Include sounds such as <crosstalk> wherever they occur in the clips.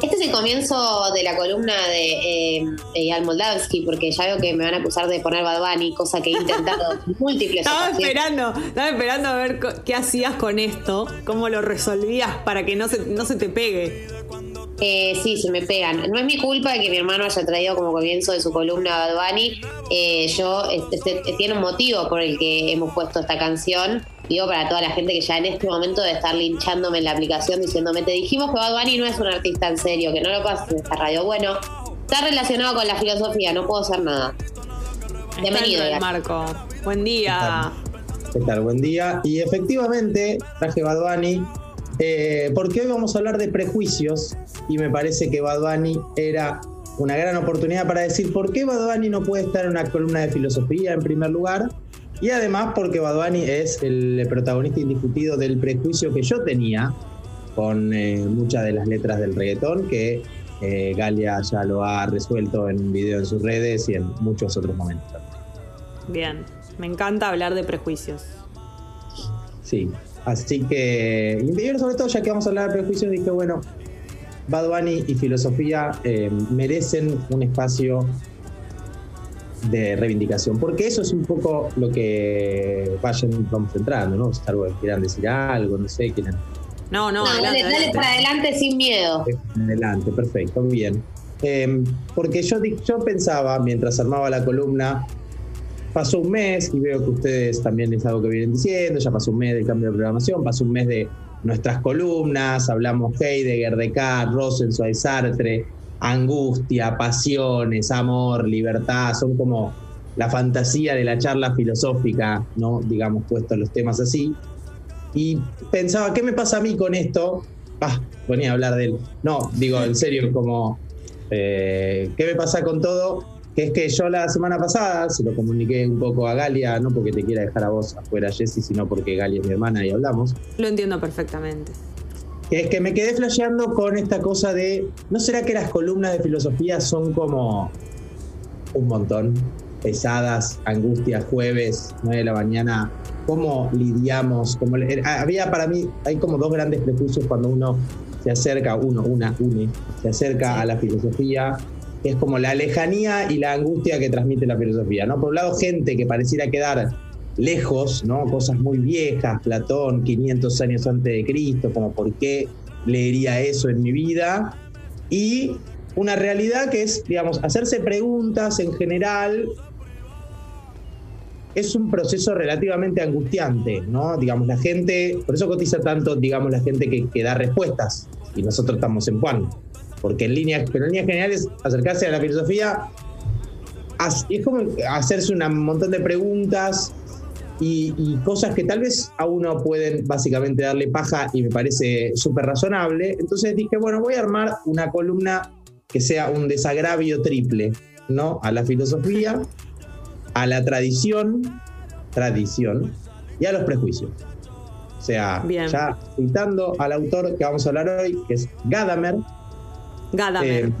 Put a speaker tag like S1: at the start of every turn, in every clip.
S1: Este es el comienzo de la columna de, eh, de Moldavsky, porque ya veo que me van a acusar de poner Bad Bunny, cosa que he intentado <laughs> múltiples
S2: Estaba esperando, estaba esperando a ver qué hacías con esto, cómo lo resolvías para que no se, no se te pegue.
S1: Eh, sí, se me pegan. No es mi culpa que mi hermano haya traído como comienzo de su columna Bad Bunny. Eh, yo, este, este, tiene un motivo por el que hemos puesto esta canción digo para toda la gente que ya en este momento de estar linchándome en la aplicación diciéndome, te dijimos que Bad Bunny no es un artista en serio, que no lo pases en esta radio. Bueno, está relacionado con la filosofía, no puedo hacer nada.
S2: Bienvenido. Marco. Buen día.
S3: ¿Qué tal? Buen día. Y efectivamente, traje Bad Bunny eh, porque hoy vamos a hablar de prejuicios y me parece que Bad Bunny era una gran oportunidad para decir por qué Bad Bunny no puede estar en una columna de filosofía en primer lugar y además porque Badwani es el protagonista indiscutido del prejuicio que yo tenía con eh, muchas de las letras del reggaetón, que eh, Galia ya lo ha resuelto en un video en sus redes y en muchos otros momentos.
S2: Bien, me encanta hablar de prejuicios.
S3: Sí, así que, y sobre todo ya que vamos a hablar de prejuicios, dije, bueno, Bad y filosofía eh, merecen un espacio de reivindicación, porque eso es un poco lo que vayan, vamos entrando, ¿no? Si algo quieran decir algo, no sé, quieren...
S2: No, no,
S1: dale, para adelante sin miedo.
S3: Adelante, perfecto, bien. Em, porque yo, yo pensaba, mientras armaba la columna, pasó un mes, y veo que ustedes también es algo que vienen diciendo, ya pasó un mes del cambio de programación, pasó un mes de nuestras columnas, hablamos Heidegger, Descartes, Rosenzweig, Sartre, angustia, pasiones, amor, libertad, son como la fantasía de la charla filosófica, ¿no? Digamos, puestos los temas así. Y pensaba, ¿qué me pasa a mí con esto? Ah, ponía a hablar de él. No, digo, en serio, como, eh, ¿qué me pasa con todo? Que es que yo la semana pasada se lo comuniqué un poco a Galia, no porque te quiera dejar a vos afuera, Jessy, sino porque Galia es mi hermana y hablamos.
S2: Lo entiendo perfectamente
S3: que es que me quedé flasheando con esta cosa de, ¿no será que las columnas de filosofía son como un montón? Pesadas, angustias, jueves, 9 de la mañana, ¿cómo lidiamos? Como, había para mí, hay como dos grandes prejuicios cuando uno se acerca, uno, una, une, se acerca a la filosofía, es como la lejanía y la angustia que transmite la filosofía, ¿no? Por un lado, gente que pareciera quedar lejos, ¿no? Cosas muy viejas, Platón, 500 años antes de Cristo, como por qué leería eso en mi vida. Y una realidad que es, digamos, hacerse preguntas en general es un proceso relativamente angustiante, ¿no? Digamos, la gente, por eso cotiza tanto, digamos, la gente que, da respuestas y nosotros estamos en Juan. Porque en líneas, pero en líneas generales, acercarse a la filosofía es como hacerse un montón de preguntas y, cosas que tal vez a uno pueden básicamente darle paja y me parece súper razonable. Entonces dije, bueno, voy a armar una columna que sea un desagravio triple, ¿no? A la filosofía, a la tradición, tradición, y a los prejuicios. O sea, ya citando al autor que vamos a hablar hoy, que es Gadamer.
S2: Gadamer. Eh,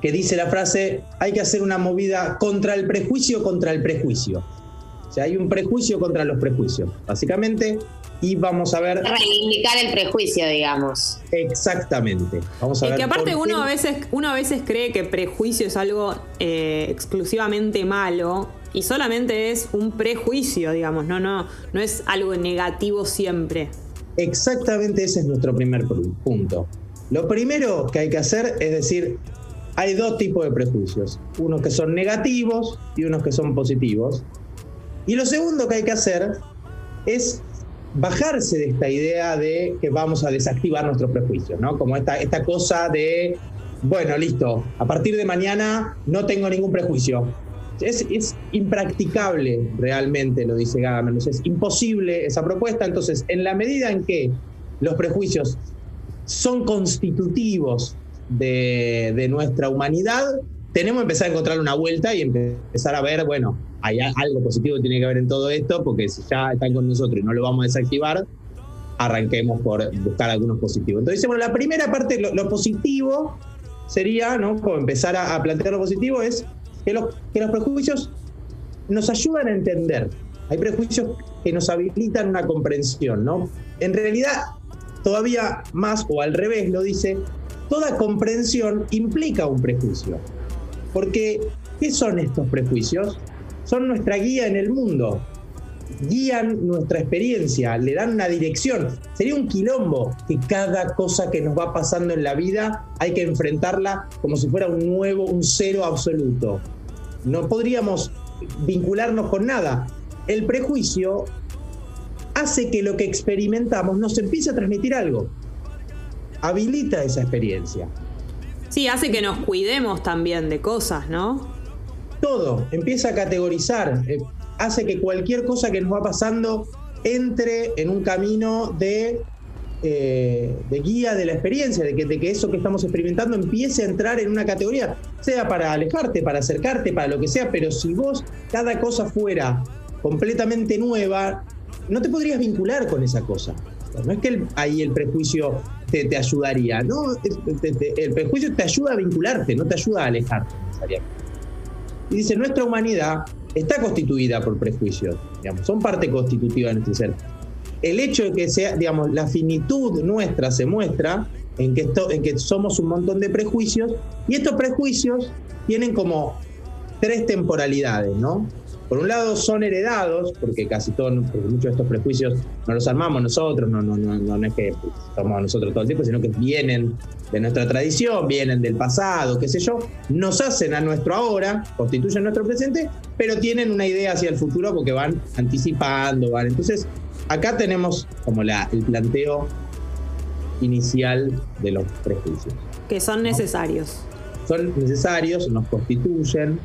S3: que dice la frase, hay que hacer una movida contra el prejuicio, contra el prejuicio. O sea, hay un prejuicio contra los prejuicios, básicamente, y vamos a ver...
S1: Reivindicar el prejuicio, digamos.
S3: Exactamente. Vamos a
S2: es que aparte uno a, veces, uno a veces cree que prejuicio es algo eh, exclusivamente malo y solamente es un prejuicio, digamos, no, no, no es algo negativo siempre.
S3: Exactamente ese es nuestro primer punto. Lo primero que hay que hacer es decir, hay dos tipos de prejuicios, unos que son negativos y unos que son positivos. Y lo segundo que hay que hacer es bajarse de esta idea de que vamos a desactivar nuestros prejuicios, ¿no? Como esta, esta cosa de, bueno, listo, a partir de mañana no tengo ningún prejuicio. Es, impracticable realmente, lo dice Gadamer, es imposible esa propuesta. Entonces, en la medida en que los prejuicios son constitutivos de nuestra humanidad, tenemos que empezar a encontrar una vuelta y empezar a ver, bueno, hay algo positivo que tiene que ver en todo esto, porque si ya están con nosotros y no lo vamos a desactivar, arranquemos por buscar algunos positivos. Entonces, bueno, la primera parte, lo, positivo sería, ¿no? Como empezar a, plantear lo positivo, es que los, que los prejuicios nos ayudan a entender. Hay prejuicios que nos habilitan una comprensión, ¿no? En realidad, todavía más, o al revés, lo dice, toda comprensión implica un prejuicio. Porque, ¿qué son estos prejuicios? Son nuestra guía en el mundo guían nuestra experiencia, le dan una dirección. Sería un quilombo que cada cosa que nos va pasando en la vida hay que enfrentarla como si fuera un nuevo, un cero absoluto. No podríamos vincularnos con nada. El prejuicio hace que lo que experimentamos nos empiece a transmitir algo. Habilita esa experiencia.
S2: Sí, hace que nos cuidemos también de cosas, ¿no?
S3: Todo, empieza a categorizar. Eh, hace que cualquier cosa que nos va pasando entre en un camino de, eh, de guía de la experiencia, de que, de que eso que estamos experimentando empiece a entrar en una categoría, sea para alejarte, para acercarte, para lo que sea, pero si vos cada cosa fuera completamente nueva, no te podrías vincular con esa cosa. No es que ahí el prejuicio te, te ayudaría, no, el prejuicio te ayuda a vincularte, no te ayuda a alejarte Y dice, nuestra humanidad está constituida por prejuicios, son parte constitutiva de nuestro ser. El hecho de que sea, digamos, la finitud nuestra se muestra en que somos un montón de prejuicios y estos prejuicios tienen como tres temporalidades, ¿no? Por un lado son heredados, porque casi todos, muchos de estos prejuicios no los armamos nosotros, no, no, no, no es que somos nosotros todo el tiempo, sino que vienen de nuestra tradición, vienen del pasado, qué sé yo, nos hacen a nuestro ahora, constituyen nuestro presente, pero tienen una idea hacia el futuro porque van anticipando, van. Entonces, acá tenemos como la, el planteo inicial de los prejuicios.
S2: Que son necesarios.
S3: Son necesarios, nos constituyen,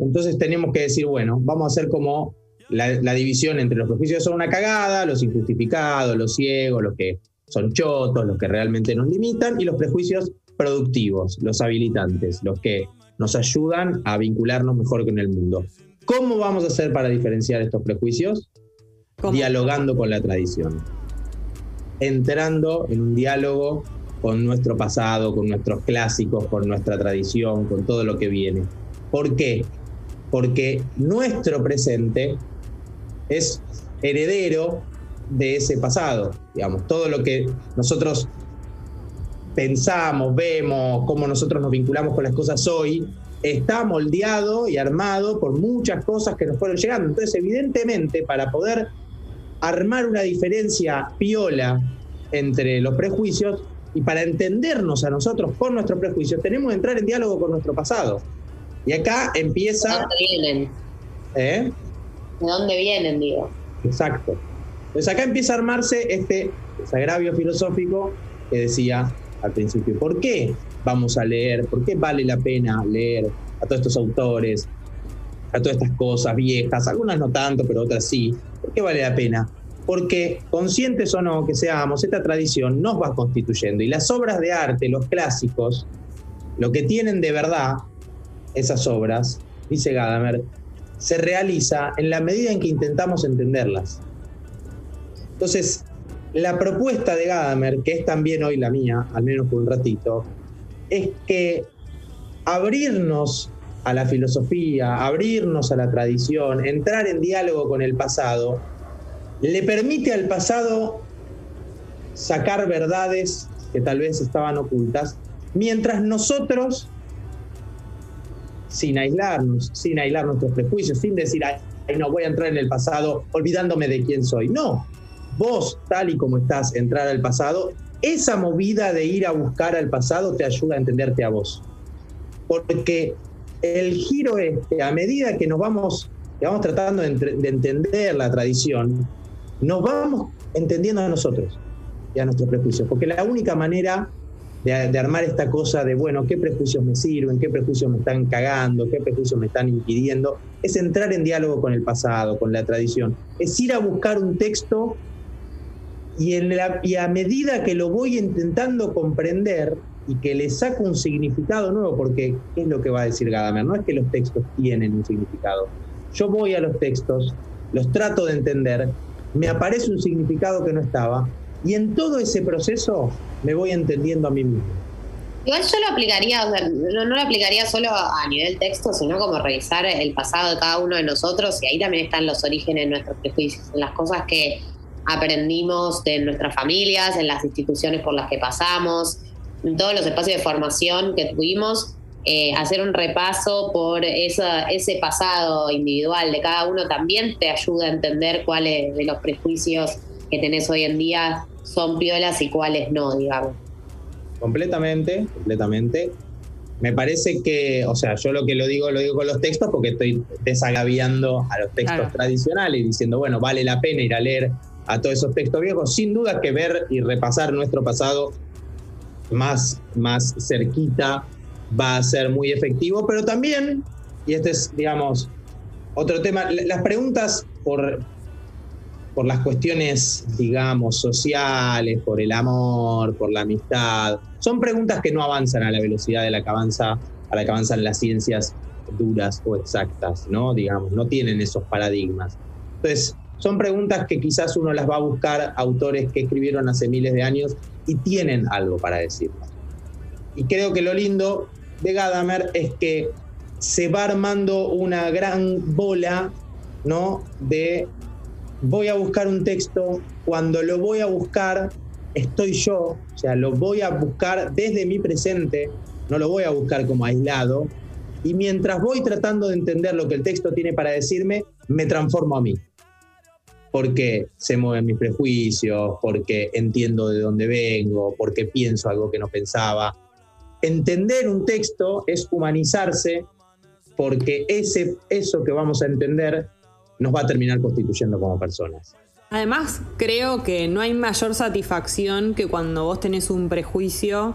S3: entonces tenemos que decir, bueno, vamos a hacer como la, división entre los prejuicios que son una cagada, los injustificados, los ciegos, los que son chotos, los que realmente nos limitan, y los prejuicios productivos, los habilitantes, los que nos ayudan a vincularnos mejor con el mundo. ¿Cómo vamos a hacer para diferenciar estos prejuicios? Dialogando con la tradición. Entrando en un diálogo con nuestro pasado, con nuestros clásicos, con nuestra tradición, con todo lo que viene. ¿Por qué? Porque nuestro presente es heredero de ese pasado. Digamos, todo lo que nosotros pensamos, vemos, cómo nosotros nos vinculamos con las cosas hoy, está moldeado y armado por muchas cosas que nos fueron llegando. Entonces, evidentemente, para poder armar una diferencia piola entre los prejuicios y para entendernos a nosotros con nuestros prejuicios, tenemos que entrar en diálogo con nuestro pasado. Y acá empieza...
S1: ¿De dónde vienen?
S3: ¿Eh?
S1: ¿De dónde vienen, digo?
S3: Exacto. Pues acá empieza a armarse este agravio filosófico que decía al principio. ¿Por qué vamos a leer? ¿Por qué vale la pena leer a todos estos autores, a todas estas cosas viejas? Algunas no tanto, pero otras sí. ¿Por qué vale la pena? Porque conscientes o no que seamos, esta tradición nos va constituyendo y las obras de arte, los clásicos, lo que tienen de verdad esas obras, dice Gadamer, se realiza en la medida en que intentamos entenderlas. Entonces, la propuesta de Gadamer, que es también hoy la mía, al menos por un ratito, es que abrirnos a la filosofía, abrirnos a la tradición, entrar en diálogo con el pasado, le permite al pasado sacar verdades que tal vez estaban ocultas, mientras nosotros sin aislarnos, sin aislar nuestros prejuicios, sin decir, ay, no voy a entrar en el pasado olvidándome de quién soy. No, vos, tal y como estás, entrar al pasado, esa movida de ir a buscar al pasado te ayuda a entenderte a vos. Porque el giro este, a medida que nos vamos, que vamos tratando de, de entender la tradición, nos vamos entendiendo a nosotros y a nuestros prejuicios. Porque la única manera de, armar esta cosa de, bueno, qué prejuicios me sirven, qué prejuicios me están cagando, qué prejuicios me están impidiendo, es entrar en diálogo con el pasado, con la tradición, es ir a buscar un texto y, a medida que lo voy intentando comprender y que le saco un significado nuevo, porque ¿qué es lo que va a decir Gadamer? No es que los textos tienen un significado. Yo voy a los textos, los trato de entender, me aparece un significado que no estaba, y en todo ese proceso me voy entendiendo a mí mismo.
S1: Igual yo lo aplicaría, o sea, no, lo aplicaría solo a nivel texto, sino como revisar el pasado de cada uno de nosotros y ahí también están los orígenes de nuestros prejuicios, en las cosas que aprendimos de nuestras familias, en las instituciones por las que pasamos, en todos los espacios de formación que tuvimos, eh, hacer un repaso por esa, ese pasado individual de cada uno también te ayuda a entender cuáles de los prejuicios que tenés hoy en día son piolas y cuáles no, digamos.
S3: Completamente, completamente. Me parece que, o sea, yo lo que lo digo, lo digo con los textos porque estoy desagaviando a los textos tradicionales y diciendo, bueno, vale la pena ir a leer a todos esos textos viejos. Sin duda que ver y repasar nuestro pasado más, más cerquita va a ser muy efectivo, pero también, y este es, digamos, otro tema, las preguntas por, por las cuestiones, digamos, sociales, por el amor, por la amistad, son preguntas que no avanzan a la velocidad de la que avanza, a la que avanzan las ciencias duras o exactas, ¿no? Digamos, no tienen esos paradigmas. Entonces, son preguntas que quizás uno las va a buscar autores que escribieron hace miles de años y tienen algo para decirnos. Y creo que lo lindo de Gadamer es que se va armando una gran bola, ¿no? De voy a buscar un texto, cuando lo voy a buscar estoy yo, o sea, lo voy a buscar desde mi presente, no lo voy a buscar como aislado, y mientras voy tratando de entender lo que el texto tiene para decirme, me transformo a mí. Porque se mueven mis prejuicios, porque entiendo de dónde vengo, porque pienso algo que no pensaba, entender un texto es humanizarse porque ese, eso que vamos a entender nos va a terminar constituyendo como personas.
S2: Además, creo que no hay mayor satisfacción que cuando vos tenés un prejuicio,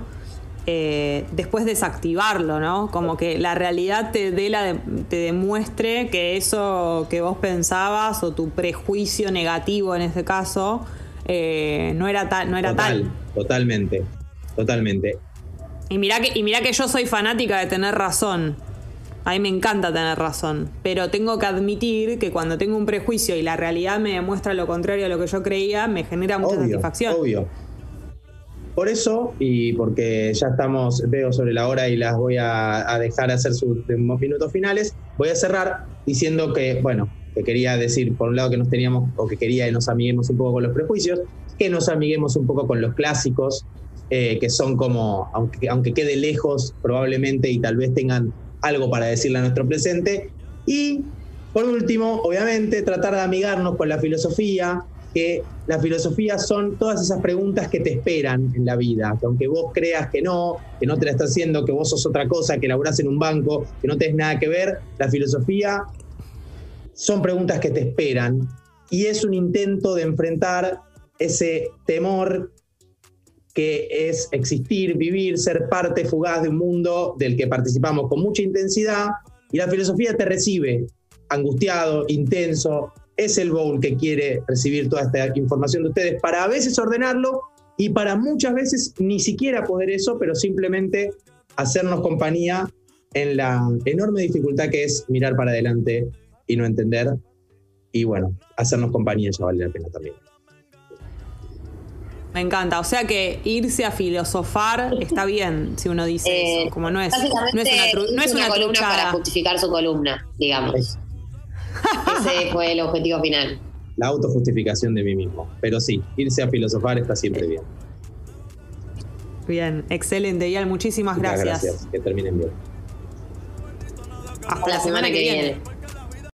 S2: eh, después desactivarlo, ¿no? Como que la realidad te, te demuestre que eso que vos pensabas o tu prejuicio negativo en este caso eh, no era, tal no era tal.
S3: Totalmente, totalmente.
S2: Y mira que, y mira que yo soy fanática de tener razón. A mí me encanta tener razón. Pero tengo que admitir que cuando tengo un prejuicio y la realidad me demuestra lo contrario a lo que yo creía, me genera mucha satisfacción.
S3: Obvio. Por eso, y porque ya estamos, veo sobre la hora y las voy a, dejar hacer sus minutos finales, voy a cerrar diciendo que, bueno, que quería decir, por un lado, que nos teníamos, o que quería que nos amiguemos un poco con los prejuicios, que nos amiguemos un poco con los clásicos, eh, que son como, aunque, aunque quede lejos probablemente y tal vez tengan algo para decirle a nuestro presente. Y por último, obviamente, tratar de amigarnos con la filosofía, que la filosofía son todas esas preguntas que te esperan en la vida, que aunque vos creas que no, que no te la está haciendo, que vos sos otra cosa, que laburás en un banco, que no tenés nada que ver, la filosofía son preguntas que te esperan y es un intento de enfrentar ese temor que es existir, vivir, ser parte fugaz de un mundo del que participamos con mucha intensidad y la filosofía te recibe angustiado, intenso, es el bowl que quiere recibir toda esta información de ustedes para a veces ordenarlo y para muchas veces ni siquiera poder eso, pero simplemente hacernos compañía en la enorme dificultad que es mirar para adelante y no entender. Y bueno, hacernos compañía ya vale la pena también.
S2: Me encanta. O sea que irse a filosofar está bien si uno dice eso. Eh, como no es, no
S1: es una, columna para justificar su columna, digamos. Ese fue el objetivo final.
S3: La autojustificación de mí mismo. Pero sí, irse a filosofar está siempre bien.
S2: Bien, excelente, Ial. Muchísimas gracias.
S3: gracias. Que terminen bien.
S1: Hasta la semana que viene.